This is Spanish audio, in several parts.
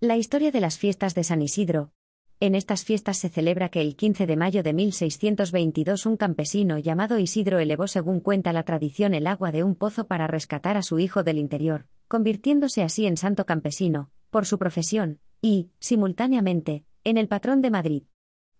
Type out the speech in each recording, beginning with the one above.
La historia de las fiestas de San Isidro. En estas fiestas se celebra que el 15 de mayo de 1622 un campesino llamado Isidro elevó según cuenta la tradición el agua de un pozo para rescatar a su hijo del interior, convirtiéndose así en santo campesino, por su profesión, y, simultáneamente, en el patrón de Madrid.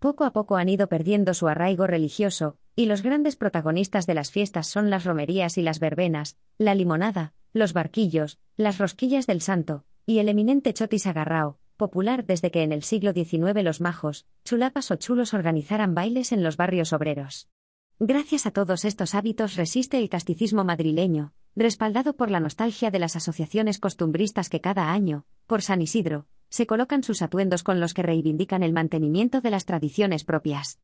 Poco a poco han ido perdiendo su arraigo religioso, y los grandes protagonistas de las fiestas son las romerías y las verbenas, la limonada, los barquillos, las rosquillas del santo, y el eminente chotis agarrao, popular desde que en el siglo XIX los majos, chulapas o chulos organizaran bailes en los barrios obreros. Gracias a todos estos hábitos resiste el casticismo madrileño, respaldado por la nostalgia de las asociaciones costumbristas que cada año, por San Isidro, se colocan sus atuendos con los que reivindican el mantenimiento de las tradiciones propias.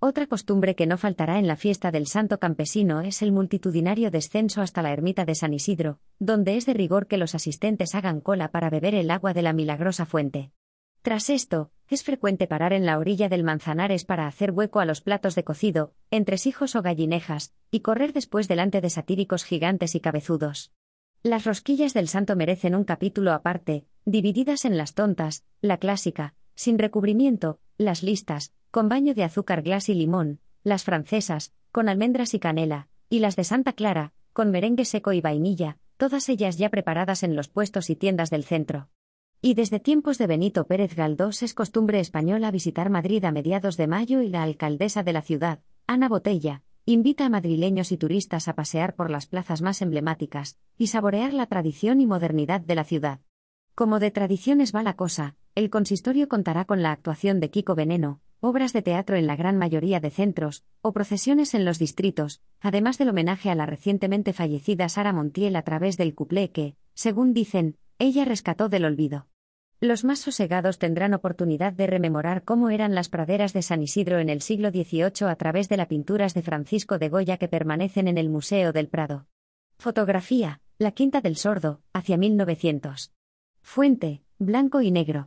Otra costumbre que no faltará en la fiesta del Santo Campesino es el multitudinario descenso hasta la ermita de San Isidro, donde es de rigor que los asistentes hagan cola para beber el agua de la milagrosa fuente. Tras esto, es frecuente parar en la orilla del Manzanares para hacer hueco a los platos de cocido, entresijos o gallinejas, y correr después delante de satíricos gigantes y cabezudos. Las rosquillas del santo merecen un capítulo aparte, divididas en las tontas, la clásica, sin recubrimiento, las listas, con baño de azúcar glas y limón, las francesas, con almendras y canela, y las de Santa Clara, con merengue seco y vainilla, todas ellas ya preparadas en los puestos y tiendas del centro. Y desde tiempos de Benito Pérez Galdós es costumbre española visitar Madrid a mediados de mayo y la alcaldesa de la ciudad, Ana Botella, invita a madrileños y turistas a pasear por las plazas más emblemáticas y saborear la tradición y modernidad de la ciudad. Como de tradiciones va la cosa, el consistorio contará con la actuación de Kiko Veneno, obras de teatro en la gran mayoría de centros, o procesiones en los distritos, además del homenaje a la recientemente fallecida Sara Montiel a través del cuplé que, según dicen, ella rescató del olvido. Los más sosegados tendrán oportunidad de rememorar cómo eran las praderas de San Isidro en el siglo XVIII a través de las pinturas de Francisco de Goya que permanecen en el Museo del Prado. Fotografía, La Quinta del Sordo, hacia 1900. Fuente, blanco y negro.